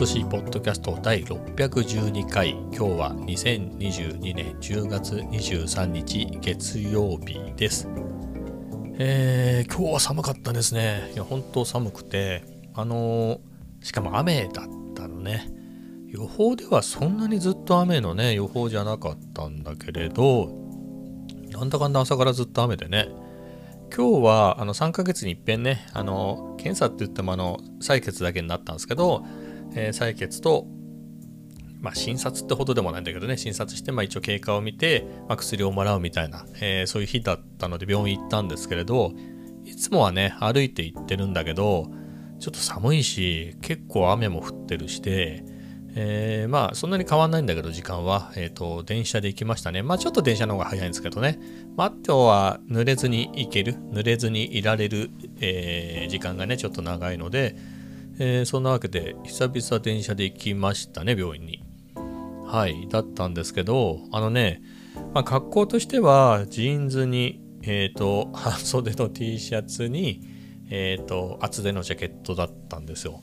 SC ポッドキャスト第612回。今日は2022年10月23日月曜日です。えー、今日は寒かったですね。いや本当寒くて。あのー、しかも雨だったのね。予報ではそんなにずっと雨のね予報じゃなかったんだけれどなんだかんだ朝からずっと雨でね。今日はあの3ヶ月に一遍ね、あの検査って言ってもあの採血だけになったんですけど、えー、採血と、まあ、診察ってほどでもないんだけどね、診察して、まあ、一応経過を見て、まあ、薬をもらうみたいな、えー、そういう日だったので病院行ったんですけれど、いつもはね、歩いて行ってるんだけど、ちょっと寒いし、結構雨も降ってるして、えー、まあそんなに変わんないんだけど時間は、えっ、ー、と電車で行きましたね。まあちょっと電車の方が早いんですけどね。まああとは濡れずに行ける濡れずにいられる、えー、時間がねちょっと長いので、えー、そんなわけで久々電車で行きましたね病院に。はいだったんですけどあのね、まあ、格好としてはジーンズにえっ、と 半袖の T シャツにえっ、と厚手のジャケットだったんですよ。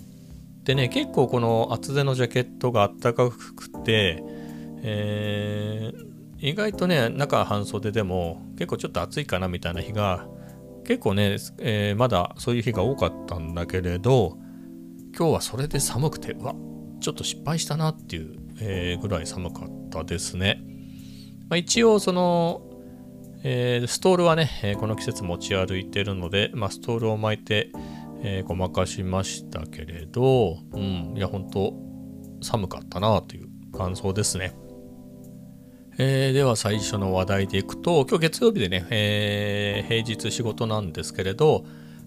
でね、結構この厚手のジャケットがあったかくて、えー、意外とね、中半袖でも結構ちょっと暑いかなみたいな日が結構ね、え、まだそういう日が多かったんだけれど、今日はそれで寒くて、うわ、ちょっと失敗したなっていう、えー、ぐらい寒かったですね。まあ、一応その、えー、ストールはね、えこの季節持ち歩いてるので、まあ、ストールを巻いて、え、ごまかしましたけれど、うん、いや、本当寒かったなという感想ですね。えー、では最初の話題でいくと、今日月曜日でね、えー、平日仕事なんですけれど、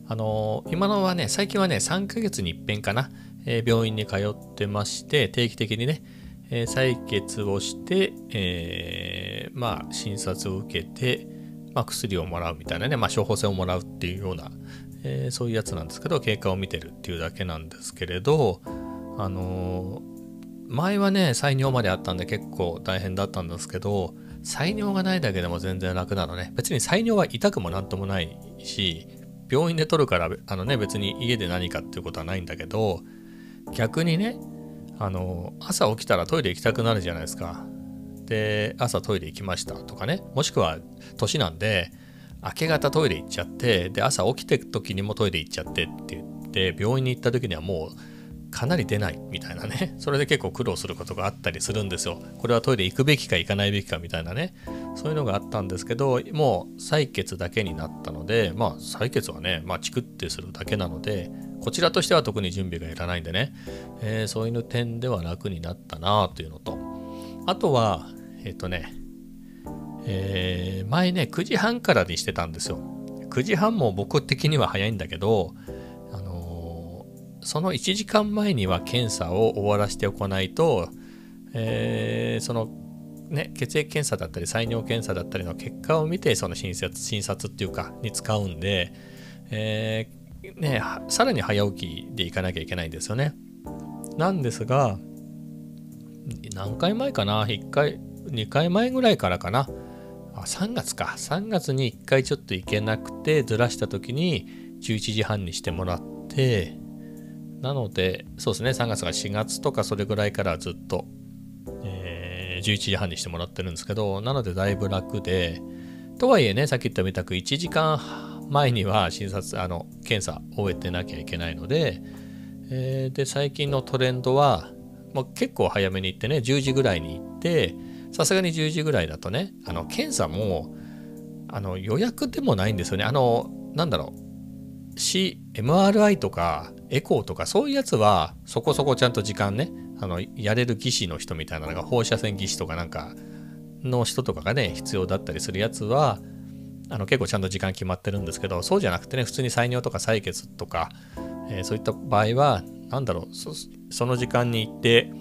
あのー、今のはね、最近はね、3ヶ月に一遍かな、え病院に通ってまして、定期的にね、え採血をして、えまあ、診察を受けて、まあ、薬をもらうみたいなね、まあ、処方箋をもらうっていうような、えー、そういうやつなんですけど経過を見てるっていうだけなんですけれどあのー、前はね採尿まであったんで結構大変だったんですけど採尿がないだけでも全然楽なのね。別に採尿は痛くもなんともないし病院で取るからあのね別に家で何かっていうことはないんだけど逆にねあの朝起きたらトイレ行きたくなるじゃないですか。で朝トイレ行きましたとかね。もしくは年なんで明け方トイレ行っちゃってで朝起きてる時にもトイレ行っちゃってって言って病院に行った時にはもうかなり出ないみたいなね。それで結構苦労することがあったりするんですよ。これはトイレ行くべきか行かないべきかみたいなね。そういうのがあったんですけどもう採血だけになったのでまあ採血はねまあチクってするだけなのでこちらとしては特に準備がいらないんでね、えー、そういう点では楽になったなというのと。あとはえっ、ー、とねえー、前ね、9時半からにしてたんですよ。9時半も僕的には早いんだけど、その1時間前には検査を終わらせておかないと、えー、そのね、血液検査だったり採尿検査だったりの結果を見てその診察診察っていうかに使うんで、えー、ね、さらに早起きで行かなきゃいけないんですよね。なんですが何回前かな？1回2回前ぐらいからかな？あ3月か。3月に1回ちょっと行けなくてずらした時に11時半にしてもらってなのでそうですね3月が4月とかそれぐらいからずっと、えー、11時半にしてもらってるんですけどなのでだいぶ楽でとはいえねさっき言ったみたく1時間前には診察あの検査終えてなきゃいけないので、えー、で最近のトレンドはもう結構早めに行ってね10時ぐらいに行ってさすがに10時ぐらいだとね、あの、検査も、あの、予約でもないんですよね。あの、なんだろう。C、MRI とか、エコーとか、そういうやつは、そこそこちゃんと時間ね、あの、やれる技師の人みたいなのが、放射線技師とかなんか、の人とかがね、必要だったりするやつは、あの、結構ちゃんと時間決まってるんですけど、そうじゃなくてね、普通に採尿とか採血とか、えー、そういった場合は、なんだろうそ、その時間に行って、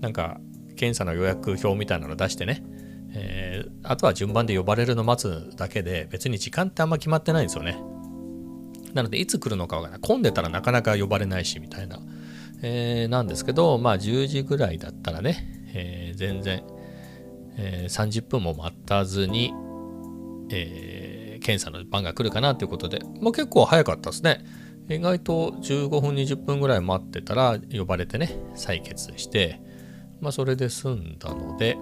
なんか、検査の予約表みたいなの出してね、えー、あとは順番で呼ばれるの待つだけで別に時間ってあんま決まってないんですよね。なのでいつ来るのかわからない。混んでたらなかなか呼ばれないしみたいな。えー、なんですけど、まあ10時ぐらいだったらね、えー、全然、えー、30分も待たずに、え検査の番が来るかなということで、もう結構早かったですね。意外と15分20分ぐらい待ってたら呼ばれてね採血してまあそれで済んだので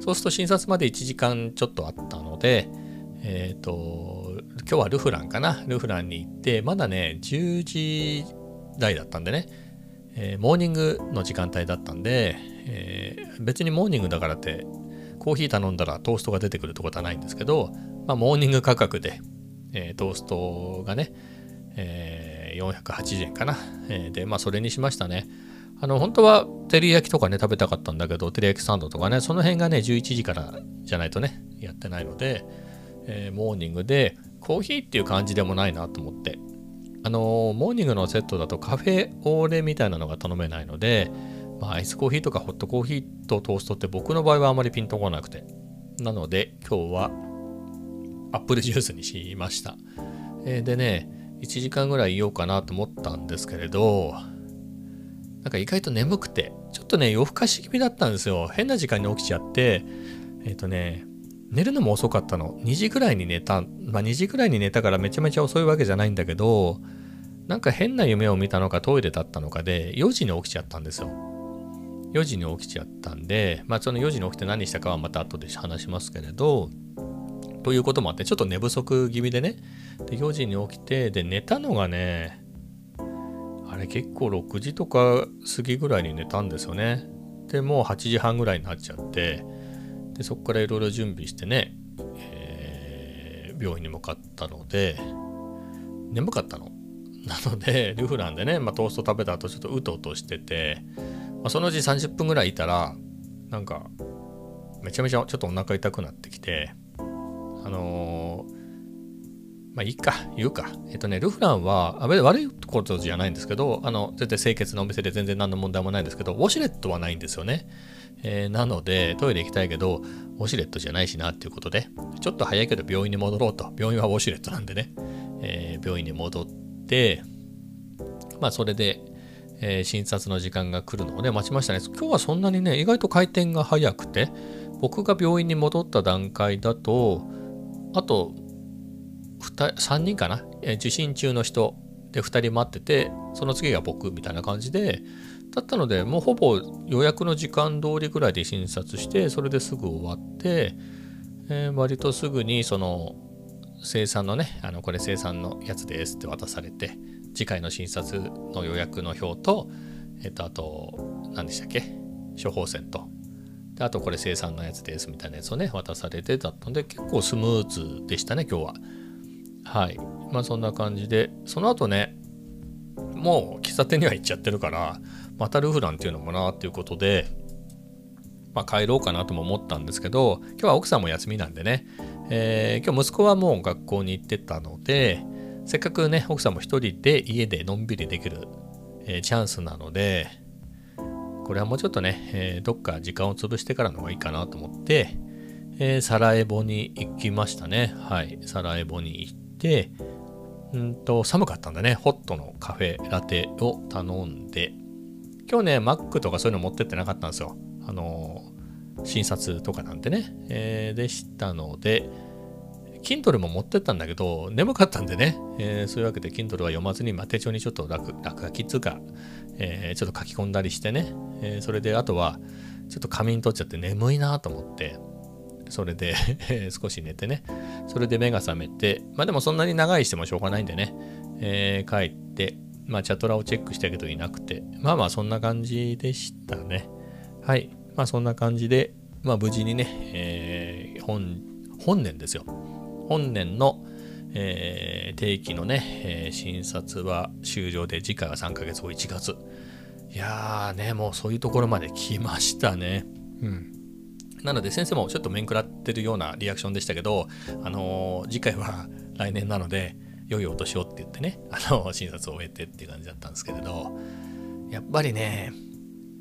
そうすると診察まで1時間ちょっとあったのでえっ、ー、と今日はルフランかな？ルフランに行ってまだね10時台だったんでね、えー、モーニングの時間帯だったんで、えー、別にモーニングだからってコーヒー頼んだらトーストが出てくるってことはないんですけど、まあ、モーニング価格で、えー、トーストがね、えー480円かな。えー、で、まあそれにしましたね。あの、本当は照り焼きとかね、食べたかったんだけど、照り焼きサンドとかね、その辺がね、11時からじゃないとね、やってないので、えー、モーニングで、コーヒーっていう感じでもないなと思って、あの、モーニングのセットだとカフェオーレみたいなのが頼めないので、まあ、アイスコーヒーとかホットコーヒーとトーストって僕の場合はあまりピンとこなくて。なので、今日はアップルジュースにしました。えー、でね、1時間ぐらいいようかなと思ったんですけれど、なんか意外と眠くて、ちょっとね、夜更かし気味だったんですよ。変な時間に起きちゃって、えっ、ー、とね、寝るのも遅かったの。2時ぐらいに寝た。まあ2時ぐらいに寝たからめちゃめちゃ遅いわけじゃないんだけど、なんか変な夢を見たのかトイレだったのかで、4時に起きちゃったんですよ。4時に起きちゃったんで、まあその4時に起きて何したかはまた後で話しますけれど、ということもあって、ちょっと寝不足気味でね、で4時に起きて、で、寝たのがね、あれ結構6時とか過ぎぐらいに寝たんですよね。で、もう8時半ぐらいになっちゃって、で、そこからいろいろ準備してね、えー、病院に向かったので、眠かったの。なので、ルフランでね、まあ、トースト食べた後ちょっとうとうとしてて、まあ、そのうち30分ぐらいいたら、なんか、めちゃめちゃちょっとお腹痛くなってきて、あのー、まあいいか、言うか。えっとね、ルフランはあ、悪いことじゃないんですけど、あの、全然清潔なお店で全然何の問題もないんですけど、ウォシュレットはないんですよね。えー、なので、トイレ行きたいけど、ウォシュレットじゃないしなっていうことで、ちょっと早いけど病院に戻ろうと。病院はウォシュレットなんでね、えー、病院に戻って、まあそれで、えー、診察の時間が来るのをね、待ちましたね。今日はそんなにね、意外と回転が早くて、僕が病院に戻った段階だと、あと3人かな、え受診中の人で2人待っててその次が僕みたいな感じでだったのでもうほぼ予約の時間通りぐらいで診察してそれですぐ終わって、えー、割とすぐにその生産のねあのこれ生産のやつですって渡されて次回の診察の予約の表とえっ、とあと何でしたっけ処方箋とであとこれ生産のやつですみたいなやつをね渡されてだったんで結構スムーズでしたね今日は。はい。まあそんな感じで、その後ね、もう喫茶店には行っちゃってるから、またルフランっていうのもなっていうことで、まあ帰ろうかなとも思ったんですけど、今日は奥さんも休みなんでね、えー、今日息子はもう学校に行ってたので、せっかくね、奥さんも一人で家でのんびりできる、えー、チャンスなので、これはもうちょっとね、えー、どっか時間を潰してからの方がいいかなと思って、えー、サラエボに行きましたね。はい。サラエボに行って、うんと、寒かったんだね。ホットのカフェラテを頼んで、今日ね、マックとかそういうの持ってってなかったんですよ。あの、診察とかなんてね。えー、でしたので、Kindle も持ってったんだけど、眠かったんでね、えー、そういうわけで Kindle は読まずに、まあ、手帳にちょっと落落書きっつうか、えー、ちょっと書き込んだりしてね、えー、それであとは、ちょっと仮眠取っちゃって眠いなと思って、それで 少し寝てね。それで目が覚めて、まあでもそんなに長いしてもしょうがないんでね、えー、帰って、まあチャトラをチェックしたけどいなくて、まあまあそんな感じでしたね。はい。まあそんな感じで、まあ無事にね、えー、本、本年ですよ。本年の、えー、定期のね、えー、診察は終了で、次回は3ヶ月後1月。いやーね、もうそういうところまで来ましたね。うん。なので先生もちょっと面食らってるようなリアクションでしたけど、あのー、次回は来年なので、良いお年をって言ってね、あの、診察を終えてっていう感じだったんですけれど、やっぱりね、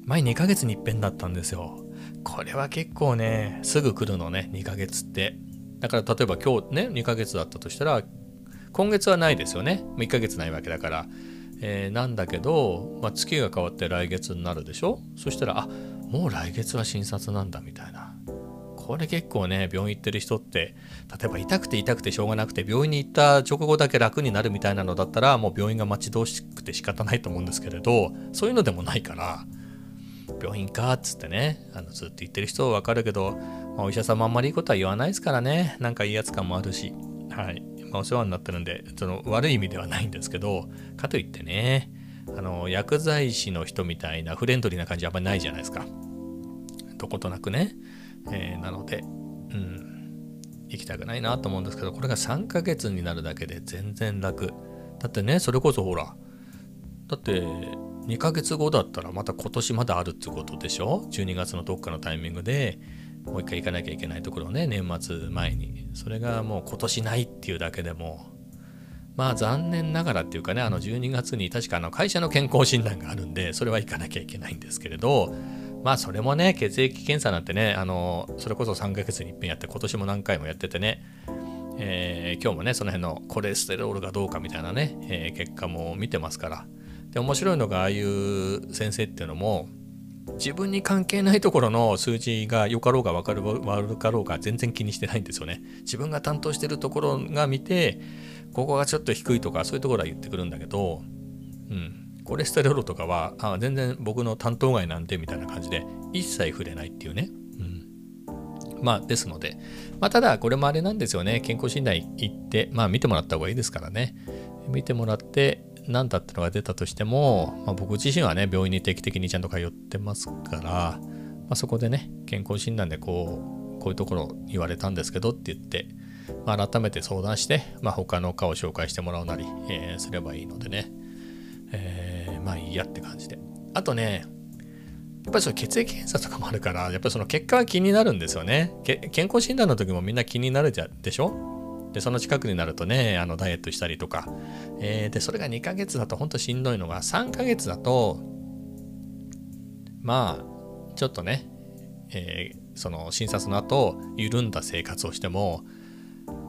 前2ヶ月に一遍だったんですよ。これは結構ね、すぐ来るのね、2ヶ月って。だから例えば今日ね、2ヶ月だったとしたら、今月はないですよね。1ヶ月ないわけだから。えー、なんだけど、まあ、月が変わって来月になるでしょ？そしたら、あ、もう来月は診察なんだみたいな。これ結構ね、病院行ってる人って、例えば痛くて痛くてしょうがなくて、病院に行った直後だけ楽になるみたいなのだったら、もう病院が待ち遠しくて仕方ないと思うんですけれど、そういうのでもないから、病院かっつってね、あのずっと言ってる人はわかるけど、まあ、お医者様あんまりいいことは言わないですからね、なんかいいやつ感もあるし、はい。まあ、お世話になってるんで、その悪い意味ではないんですけど、かといってね、あの薬剤師の人みたいなフレンドリーな感じあんまりないじゃないですか。どことなくね。えー、なので、うん、行きたくないなと思うんですけど、これが3ヶ月になるだけで全然楽。だってね、それこそほら、だって2ヶ月後だったらまた今年まだあるってことでしょ ?12 月のどっかのタイミングでもう一回行かなきゃいけないところをね、年末前に。それがもう今年ないっていうだけでも、まあ残念ながらっていうかね、あの12月に確かあの会社の健康診断があるんで、それは行かなきゃいけないんですけれど、まあそれもね、血液検査なんてね、あの、それこそ3ヶ月に一遍やって、今年も何回もやっててね、えー、今日もね、その辺のコレステロールがどうかみたいなね、えー、結果も見てますから。で、面白いのが、ああいう先生っていうのも、自分に関係ないところの数字が良かろうがかる悪かろうが全然気にしてないんですよね。自分が担当してるところが見て、ここがちょっと低いとかそういうところは言ってくるんだけど、うん、コレステロールとかはあ全然僕の担当外なんでみたいな感じで一切触れないっていうね。うん、まあですので、まあ、ただこれもあれなんですよね。健康診断行って、まあ見てもらった方がいいですからね。見てもらって、何だったのが出たとしても、まあ、僕自身はね、病院に定期的にちゃんと通ってますから、まあ、そこでね、健康診断でこう、こういうところ言われたんですけどって言って、まあ、改めて相談して、まあ、他の科を紹介してもらうなり、えー、すればいいのでね、まあいいやって感じで。あとね、やっぱりその血液検査とかもあるから、やっぱりその結果が気になるんですよね。健康診断の時もみんな気になるじゃでしょ？で、その近くになるとね、あのダイエットしたりとか、えー、で、それが2ヶ月だと本当しんどいのが、3ヶ月だと、まあ、ちょっとね、えー、その診察の後、緩んだ生活をしても、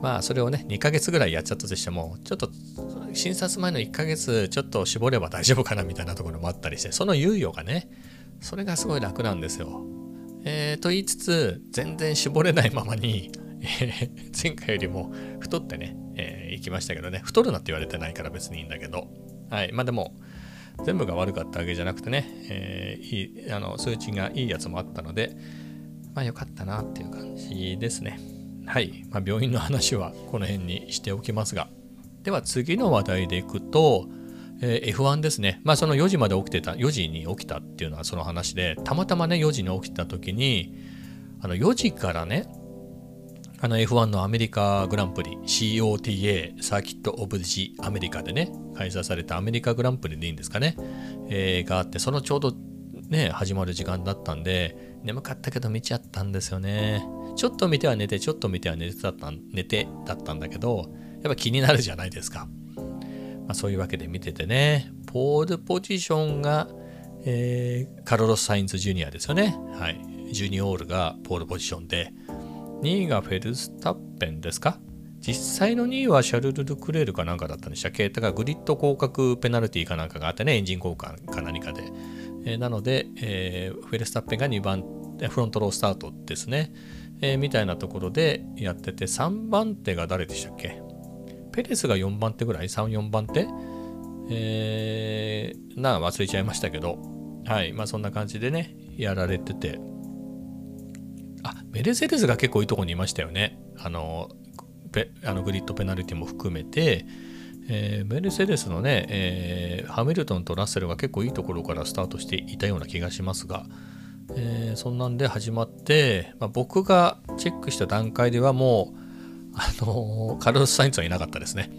まあ、それをね、2ヶ月ぐらいやっちゃったとしても、ちょっと、診察前の1ヶ月、ちょっと絞れば大丈夫かなみたいなところもあったりして、その猶予がね、それがすごい楽なんですよ。えー、と言いつつ、全然絞れないままに、えー、前回よりも太ってね、えー、行きましたけどね、太るなって言われてないから別にいいんだけど、はい、まあでも、全部が悪かったわけじゃなくてね、えー、いいあの数値がいいやつもあったので、まあ良かったなっていう感じですね。はい、まあ、病院の話はこの辺にしておきますが、では次の話題でいくと、えー、F1 ですね。まあその4時まで起きてた、4時に起きたっていうのはその話で、たまたまね、4時に起きた時に、あの4時からね、あの F1 のアメリカグランプリ COTA サーキット・オブ・ジ・アメリカでね開催されたアメリカグランプリでいいんですかね、えー、があってそのちょうどね始まる時間だったんで眠かったけど見ちゃったんですよねちょっと見ては寝てちょっと見ては寝てだった寝てだったんだけどやっぱ気になるじゃないですか、まあ、そういうわけで見ててね。ポールポジションが、えー、カルロス・サインズ・ジュニアですよね。はい。ジュニオールがポールポジションで。2位がフェルスタッペンですか。実際の2位はシャルル・ルクレールかなんかだったんでしたっけ。だからグリッド降格ペナルティーかなんかがあってね、エンジン交換か何かで。えー、なので、えー、フェルスタッペンが2番、フロントロースタートですね。えー、みたいなところでやってて、3番手が誰でしたっけ。ペレスが4番手ぐらい ?3、4番手？えー、な忘れちゃいましたけど、はい、まあそんな感じでね、やられてて、あ、メルセデスが結構いいとこにいましたよね。あの、あのグリッドペナルティも含めて、えー、メルセデスのね、えー、ハミルトンとラッセルが結構いいところからスタートしていたような気がしますが、えー、そんなんで始まって、まあ、僕がチェックした段階ではもう、あのカルロス・サインツはいなかったですね。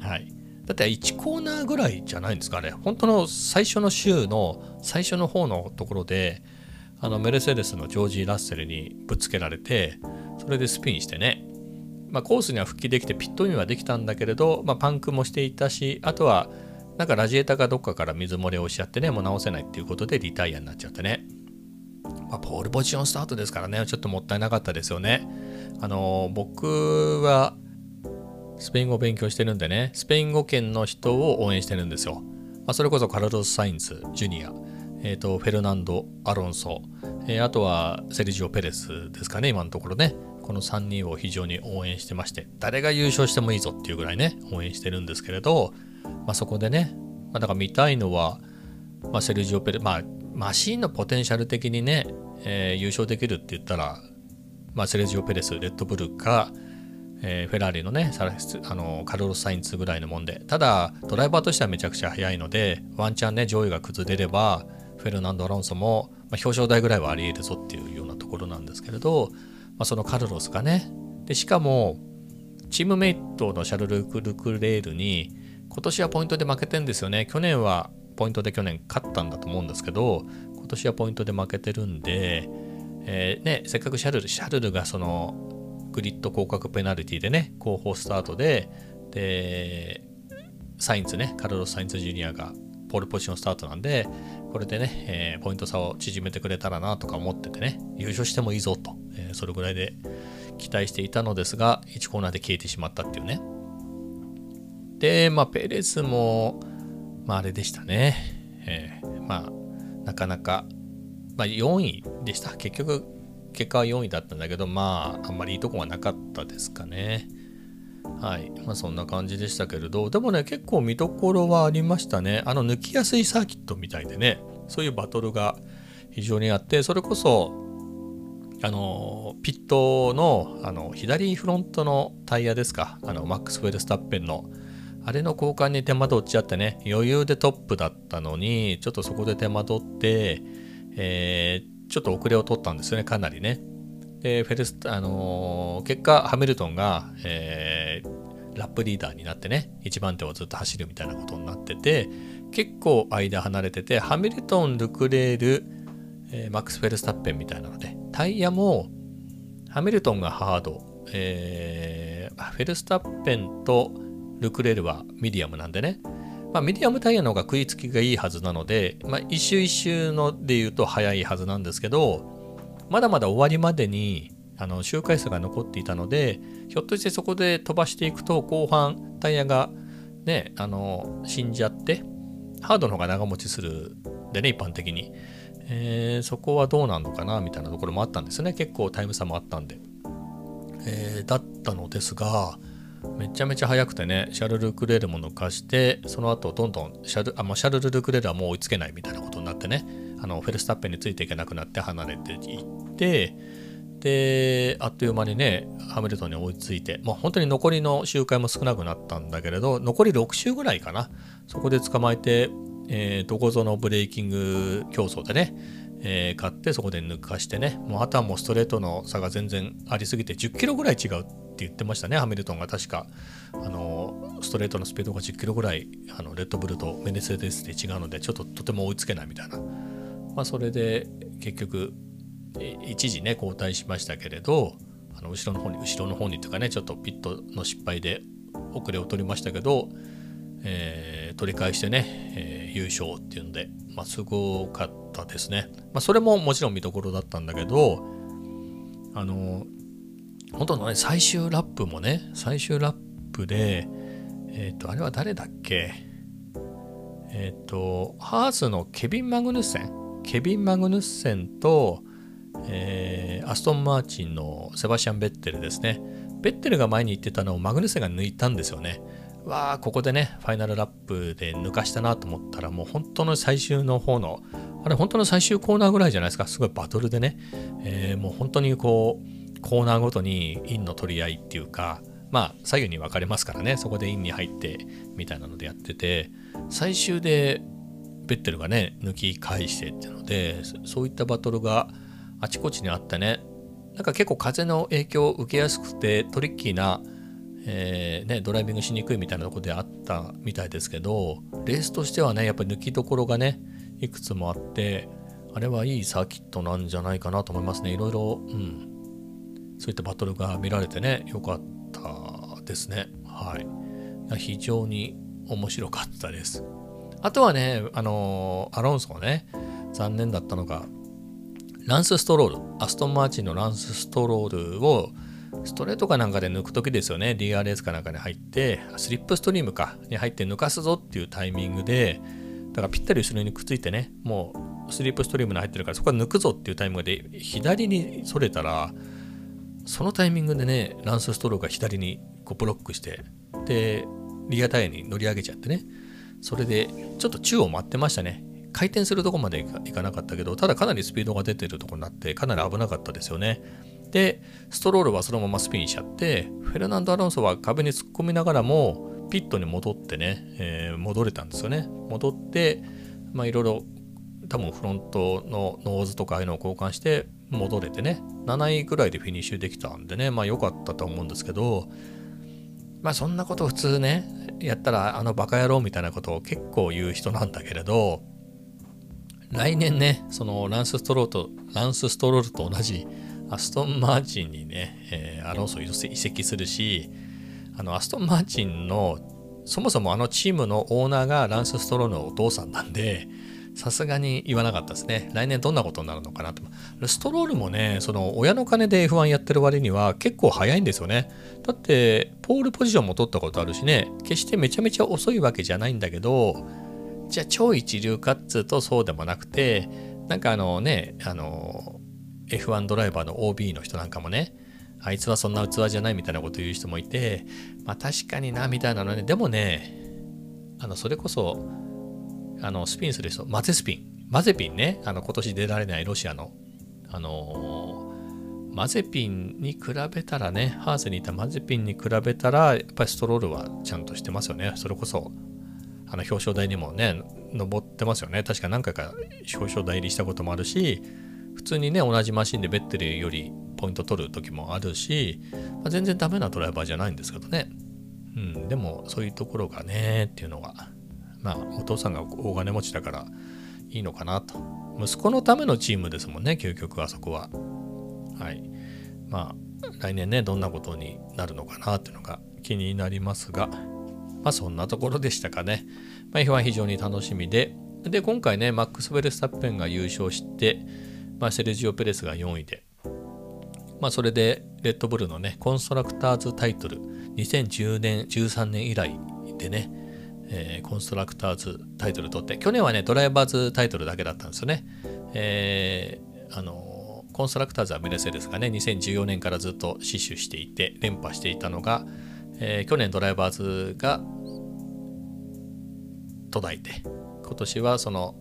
はい。だって1コーナーぐらいじゃないんですかね。本当の最初の週の最初の方のところで、あのメルセデスのジョージ・ラッセルにぶつけられてそれでスピンしてね、まあ、コースには復帰できてピットインはできたんだけれど、まあ、パンクもしていたしあとはなんかラジエーターがどっかから水漏れをしちゃってねもう直せないっていうことでリタイアになっちゃってね、まあ、ポールポジションスタートですからねちょっともったいなかったですよねあの僕はスペイン語を勉強してるんでねスペイン語圏の人を応援してるんですよ、まあ、それこそカルロス・サインズ・ジュニアえーと、フェルナンド・アロンソ、えー、あとはセルジオ・ペレスですかね、今のところね。この3人を非常に応援してまして、誰が優勝してもいいぞっていうぐらいね、応援してるんですけれど、まあ、そこでね、まあ、だから見たいのは、まあ、セルジオ・ペレス、まあ、マシンのポテンシャル的にね、えー、優勝できるって言ったら、まあ、セルジオ・ペレス、レッドブルか、えー、フェラーリのねあのカルロス・サインツぐらいのもんで。ただドライバーとしてはめちゃくちゃ速いのでワンチャンね上位が崩れればフェルナンド・アロンソも、まあ、表彰台ぐらいはあり得るぞっていうようなところなんですけれど、まあ、そのカルロスがねでしかもチームメイトのシャルル・クルクレールに今年はポイントで負けてんですよね。去年はポイントで去年勝ったんだと思うんですけど今年はポイントで負けてるんで、えー、ね、せっかくシャルルシャルルがそのグリッド降格ペナルティでね後方スタートででサインズねカルロス・サインズジュニアがポールポジションスタートなんでこれでね、えー、ポイント差を縮めてくれたらなとか思っててね優勝してもいいぞと、えー、それぐらいで期待していたのですが1コーナーで消えてしまったっていうね。でまあペレスもまああれでしたね、えー、まあなかなかまあ4位でした結局結果は4位だったんだけど、まあ、あんまりいいとこはなかったですかね。はい。まあ、そんな感じでしたけれど、でもね、結構見どころはありましたね。あの、抜きやすいサーキットみたいでね、そういうバトルが非常にあって、それこそ、あの、ピットの、あの、左フロントのタイヤですか、あの、マックス・ウェルスタッペンの、あれの交換に手間取っちゃってね、余裕でトップだったのに、ちょっとそこで手間取って、えー、ちょっと遅れを取ったんですよね、かなりね。で、フェルス、あのー、結果、ハミルトンが、えー、ラップリーダーになってね、1番手をずっと走るみたいなことになってて、結構間離れてて、ハミルトン、ルクレール、えー、マックス・フェルスタッペンみたいなので、タイヤも、ハミルトンがハード、えー、フェルスタッペンとルクレールはミディアムなんでね、まあ、ミディアムタイヤの方が食いつきがいいはずなので、まあ、一周一周ので言うと速いはずなんですけど、まだまだ終わりまでにあの周回数が残っていたので、ひょっとしてそこで飛ばしていくと、後半タイヤがね、あの、死んじゃって、ハードの方が長持ちするでね、一般的に。えー、そこはどうなのかなみたいなところもあったんですね。結構タイム差もあったんで。えー、だったのですが、めちゃめちゃ速くてね、シャルル・クレールも抜かして、その後どんどんシャルあ、まあ、シャルル・クレールはもう追いつけないみたいなことになってね、あのフェルスタッペンについていけなくなって離れていって、で、あっという間にね、ハミルトンに追いついて、まあ、本当に残りの周回も少なくなったんだけれど、残り6周ぐらいかな、そこで捕まえて、えー、どこぞのブレーキング競争でね、えー、買ってそこで抜かしてね、もうあとはもうストレートの差が全然ありすぎて10キロぐらい違うって言ってましたね、ハミルトンが確か。あのストレートのスピードが10キロぐらいあのレッドブルとメネセデスで違うのでちょっととても追いつけないみたいな、まあ、それで結局一時ね交代しましたけれどあの後ろの方に後ろの方にというかねちょっとピットの失敗で遅れを取りましたけど、えー、取り返してね、えー、優勝っていうので、まあ、すごかったですね、まあ、それももちろん見どころだったんだけどあの本当のね、最終ラップもね、最終ラップで、えっ、ー、と、あれは誰だっけ？えっ、ー、と、ハースのケビン・マグヌッセン？ケビン・マグヌッセンと、えー、アストン・マーチンのセバシャン・ベッテルですね。ベッテルが前に言ってたのをマグヌッセンが抜いたんですよね。わあ、ここでね、ファイナルラップで抜かしたなと思ったら、もう本当の最終の方の、あれ本当の最終コーナーぐらいじゃないですか。すごいバトルでね、えー、もう本当にこう、コーナーごとにインの取り合いっていうか、まあ左右に分かれますからね、そこでインに入ってみたいなのでやってて、最終でベッテルがね、抜き返してっていうので、そういったバトルがあちこちにあってね、なんか結構風の影響を受けやすくてトリッキーな、えーね、ドライビングしにくいみたいなとこであったみたいですけど、レースとしてはね、やっぱり抜きどころがね、いくつもあって、あれはいいサーキットなんじゃないかなと思いますね。いろいろ、うん、そういったバトルが見られてね、よかったですね。はい。非常に面白かったです。あとはね、あのアロンソがね、残念だったのが、ランスストロール、アストンマーチンのランスストロールをストレートかなんかで抜くときですよね、DRS かなんかに入って、スリップストリームかに入って抜かすぞっていうタイミングで、だからぴったり後ろにくっついてね、もうスリープストリームに入ってるからそこは抜くぞっていうタイミングで左にそれたらそのタイミングでねランスストローが左にこうブロックしてでリアタイヤに乗り上げちゃってねそれでちょっと宙を待ってましたね。回転するとこまでいかなかったけどただかなりスピードが出てるとこになってかなり危なかったですよね。でストロールはそのままスピンしちゃってフェルナンド・アロンソは壁に突っ込みながらもピットに戻ってね、えー、戻れたんですよね。戻ってまあいろいろ多分フロントのノーズとかああいうのを交換して戻れてね7位ぐらいでフィニッシュできたんでねまあ良かったと思うんですけどまあそんなこと普通ねやったらあのバカ野郎みたいなことを結構言う人なんだけれど来年ねそのランスストロートランスストロールと同じアストン・マーチンにね、えー、アロンソ移籍するしあのアストン・マーチンのそもそもあのチームのオーナーがランス・ストロールのお父さんなんでさすがに言わなかったですね。来年どんなことになるのかなと。ストロールもね、その親の金で F1 やってる割には結構早いんですよね。だって、ポールポジションも取ったことあるしね、決してめちゃめちゃ遅いわけじゃないんだけど、じゃあ超一流かっつうとそうでもなくて、なんかあのね、あの、F1 ドライバーの OB の人なんかもね、あいつはそんな器じゃないみたいなこと言う人もいて、まあ確かにな、みたいなのね、でもね、あの、それこそ、あの、スピンする人、マゼスピン。マゼピンね、あの、今年出られないロシアの、あのー、マゼピンに比べたらね、ハースにいたマゼピンに比べたら、やっぱりストロールはちゃんとしてますよね。それこそ、あの、表彰台にもね、登ってますよね。確か何回か表彰台入りしたこともあるし、通にね、同じマシンでベッテルよりポイント取る時もあるし、まあ、全然ダメなドライバーじゃないんですけどね。うん、でもそういうところがねっていうのがまあお父さんが大金持ちだからいいのかなと。息子のためのチームですもんね究極あそこは。はい。まあ来年ねどんなことになるのかなっていうのが気になりますがまあそんなところでしたかね、まあ、F1 非常に楽しみで。で今回ねマックス・ベルスタッペンが優勝して、まあ、セルジオ・ペレスが4位でまあそれでレッドブルのねコンストラクターズタイトル2010年13年以来でねえー、コンストラクターズタイトル取って、去年はね、ドライバーズタイトルだけだったんですよね。えー、あのコンストラクターズはメルセデスがね、2014年からずっと死守していて、連覇していたのが、えー、去年ドライバーズが途絶えて、今年はその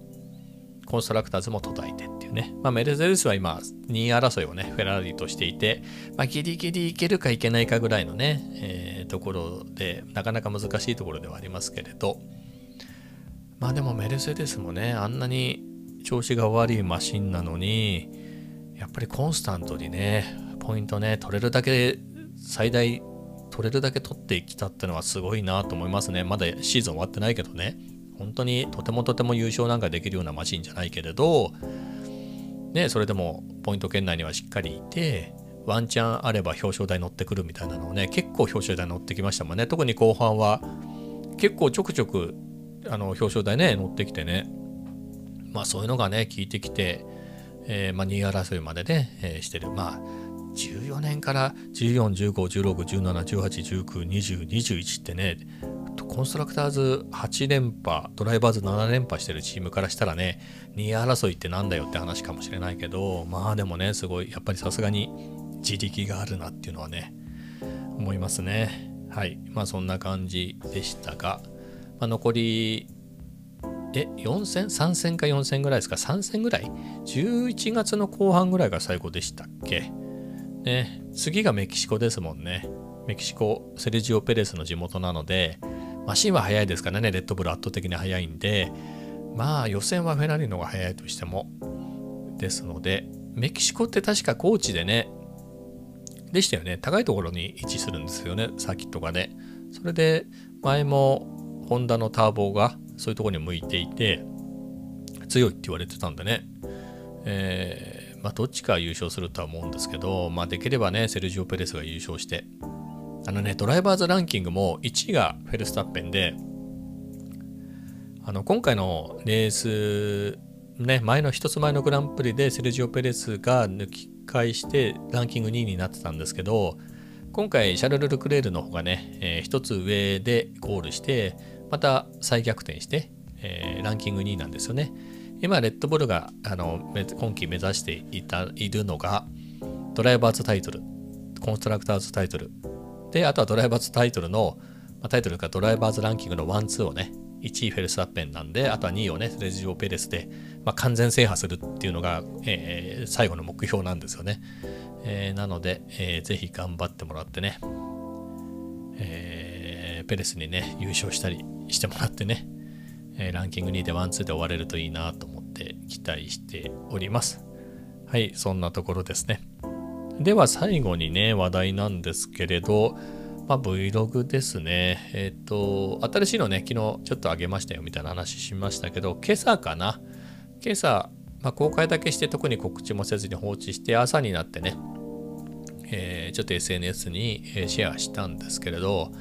コンストラクターズも途絶えてっていうね。まあ、メルセデスは今、2位争いをね、フェラーリとしていて、まあ、ギリギリいけるかいけないかぐらいのね、えー、ところで、なかなか難しいところではありますけれど、まあでもメルセデスもね、あんなに調子が悪いマシンなのに、やっぱりコンスタントにね、ポイントね、取れるだけ、最大取れるだけ取ってきたってのはすごいなと思いますね。まだシーズン終わってないけどね。本当にとてもとても優勝なんかできるようなマシンじゃないけれど、ね、それでもポイント圏内にはしっかりいて、ワンチャンあれば表彰台乗ってくるみたいなのをね、結構表彰台乗ってきましたもんね。特に後半は結構ちょくちょくあの表彰台ね、乗ってきてね。まあそういうのがね、効いてきて、えー、まあ2位争いまでね、えー、してる。まあ14年から14、15、16、17、18、19、20、21ってね、コンストラクターズ8連覇、ドライバーズ7連覇してるチームからしたらね、2位争いってなんだよって話かもしれないけど、まあでもね、すごい、やっぱりさすがに自力があるなっていうのはね、思いますね。はい。まあそんな感じでしたが、まあ、残り、え、4戦 ?3 戦か4戦ぐらいですか ?3 戦ぐらい ?11 月の後半ぐらいが最後でしたっけ？ね、次がメキシコですもんね。メキシコ、セルジオ・ペレスの地元なので、マシンは速いですからね、レッドブル圧倒的に速いんで、まあ予選はフェラーリの方が速いとしても。ですので、メキシコって確か高地でね、でしたよね、高いところに位置するんですよね、サーキットがね。それで、前もホンダのターボがそういうところに向いていて、強いって言われてたんでね、えー、まあどっちか優勝するとは思うんですけど、まあできればね、セルジオ・ペレスが優勝して、あのね、ドライバーズランキングも1位がフェルスタッペンで、あの、今回のレース、ね、前の一つ前のグランプリでセルジオ・ペレスが抜き返してランキング2位になってたんですけど、今回シャルル・ルクレールの方がね、えー、一つ上でゴールして、また再逆転して、えー、ランキング2位なんですよね。今、レッドブルがあの今季目指していたいるのが、ドライバーズタイトル、コンストラクターズタイトル、で、あとはドライバーズタイトルの、まあ、タイトルかドライバーズランキングの1、2をね、1位フェルスタッペンなんで、あとは2位をね、レジオ・ペレスで、まあ、完全制覇するっていうのが、えー、最後の目標なんですよね。えー、なので、えー、ぜひ頑張ってもらってね、えー、ペレスにね、優勝したりしてもらってね、えランキング2位でワンツーで終われるといいなと思って期待しております。はい、そんなところですね。では最後にね、話題なんですけれど、まあ、Vlog ですね。えっ、ー、と、新しいのね、昨日ちょっと上げましたよみたいな話しましたけど、今朝かな？今朝、まあ、公開だけして特に告知もせずに放置して朝になってね、えー、ちょっと SNS にシェアしたんですけれど、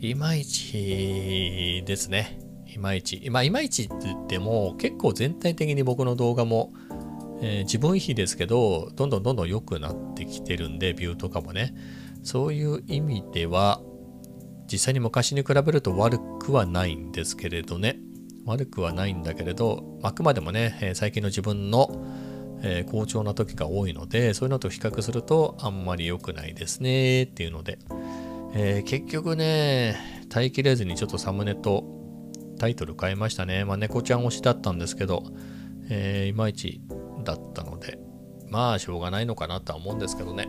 いまいちですね。いまいち。まあ、いまいちって言っても、結構全体的に僕の動画も、えー、自分比ですけど、どんどんどんどん良くなってきてるんで、ビューとかもね。そういう意味では、実際に昔に比べると悪くはないんですけれどね。悪くはないんだけれど、あくまでもねえ、最近の自分のえー、好調な時が多いので、そういうのと比較するとあんまり良くないですねっていうので、え、結局ね、耐えきれずにちょっとサムネとタイトル変えましたね。まあ、猫ちゃん推しだったんですけど、え、いまいちだったので、まあ、しょうがないのかなとは思うんですけどね。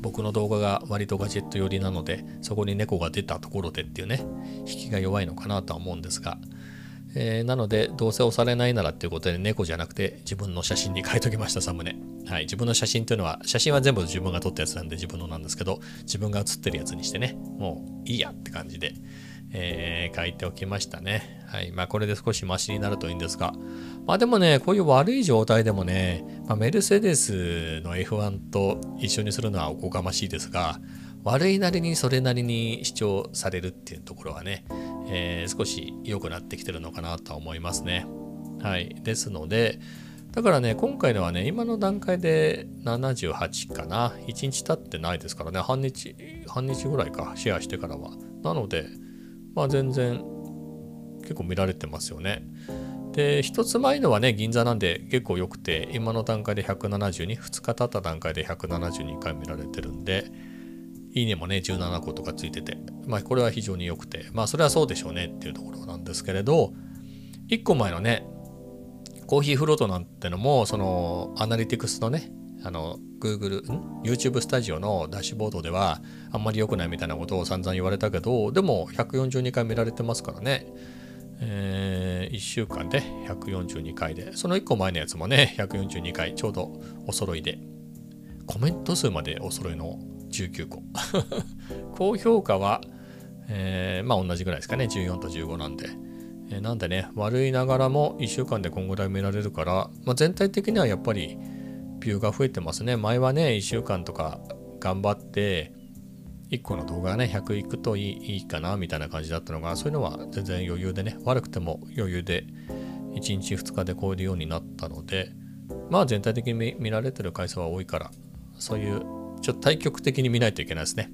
僕の動画が割とガジェット寄りなので、そこに猫が出たところでっていうね、引きが弱いのかなとは思うんですが、えー、なので、どうせ押されないならっていうことで猫じゃなくて自分の写真に書いときました、サムネ。はい、自分の写真というのは、写真は全部自分が撮ったやつなんで自分のなんですけど、自分が写ってるやつにしてね、もういいやって感じで、えー、書いておきましたね。はい。まあ、これで少しマシになるといいんですが、まあでもね、こういう悪い状態でもね、まあ、メルセデスの F1 と一緒にするのはおこがましいですが、悪いなりにそれなりに主張されるっていうところはね、えー、少し良くなってきてるのかなとは思いますね。はい。ですので、だからね、今回のはね、今の段階で78かな。1日経ってないですからね、半日、半日ぐらいか、シェアしてからは。なので、まあ全然結構見られてますよね。で、一つ前のはね、銀座なんで結構良くて、今の段階で172、2日経った段階で172回見られてるんで、いいねもね、17個とかついてて、まあこれは非常に良くて、まあそれはそうでしょうねっていうところなんですけれど、1個前のね、コーヒーフロートなんてのも、そのアナリティクスのね、あの、Google、ん ?YouTube スタジオのダッシュボードではあんまり良くないみたいなことを散々言われたけど、でも142回見られてますからね。えー、1週間で142回で、その1個前のやつもね、142回、ちょうどお揃いで、コメント数までお揃いの19個。高評価は、えー、まあ同じぐらいですかね。14と15なんで、えー、なんでね悪いながらも1週間でこんぐらい見られるから、まあ、全体的にはやっぱりビューが増えてますね前はね1週間とか頑張って1個の動画がね100いくといいいいかなみたいな感じだったのがそういうのは全然余裕でね悪くても余裕で1日2日で超えるようになったのでまあ全体的に見られてる回数は多いからそういうちょっと対極的に見ないといけないですね。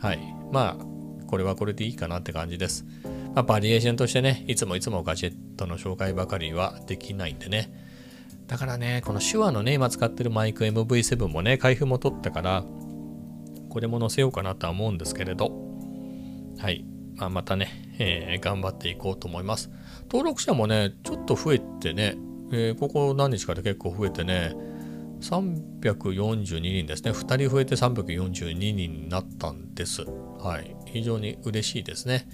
はい。まあ、これはこれでいいかなって感じです。まあ、バリエーションとしてね、いつもいつもガジェットの紹介ばかりはできないんでね。だからね、この手話のね、今使ってるマイク MV7 もね、開封も取ったから、これも載せようかなとは思うんですけれど、はい。まあ、またね、えー、頑張っていこうと思います。登録者もね、ちょっと増えてね、えー、ここ何日かで結構増えてね、342人ですね。2人増えて342人になったんです。はい。非常に嬉しいですね。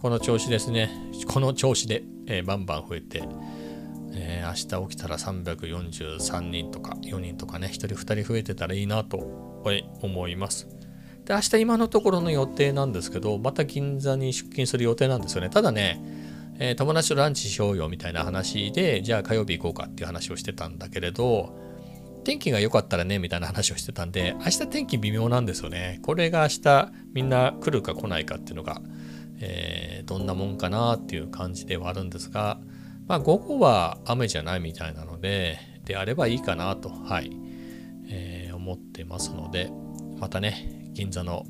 この調子ですね。この調子で、えー、バンバン増えて、えー、明日起きたら343人とか4人とかね、1人2人増えてたらいいなと思います。で、明日今のところの予定なんですけど、また銀座に出勤する予定なんですよね。ただね、えー、友達とランチしようよみたいな話で、じゃあ火曜日行こうかっていう話をしてたんだけれど、天気が良かったらね、みたいな話をしてたんで、明日天気微妙なんですよね。これが明日みんな来るか来ないかっていうのが、えー、どんなもんかなっていう感じではあるんですが、まあ午後は雨じゃないみたいなので、であればいいかなと、はい、えー、思ってますので、またね、銀座の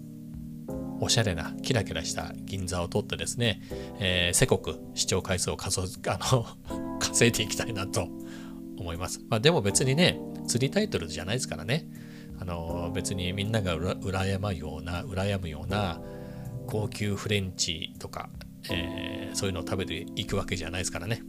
おしゃれなキラキラした銀座を通ってですね、えー、世国視聴回数を数あの 稼いでいきたいなと思います。まあでも別にね、釣りタイトルじゃないですからね。あの別にみんながうら羨むような、羨むような高級フレンチとか、えー、そういうのを食べていくわけじゃないですからね。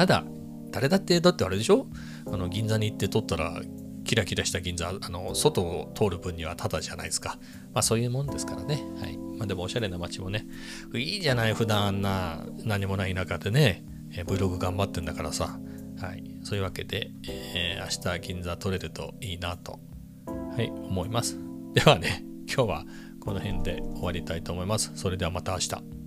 ただ、誰だって、だってあれでしょ？あの銀座に行って撮ったらキラキラした銀座、あの、外を通る分にはただじゃないですか。まあそういうもんですからね。はい。まあでもおしゃれな街もね、いいじゃない、普段あんな何もない中でね、えー、ブログ頑張ってんだからさ。はい。そういうわけで、えー、明日銀座撮れるといいなと、はい、思います。ではね、今日はこの辺で終わりたいと思います。それではまた明日。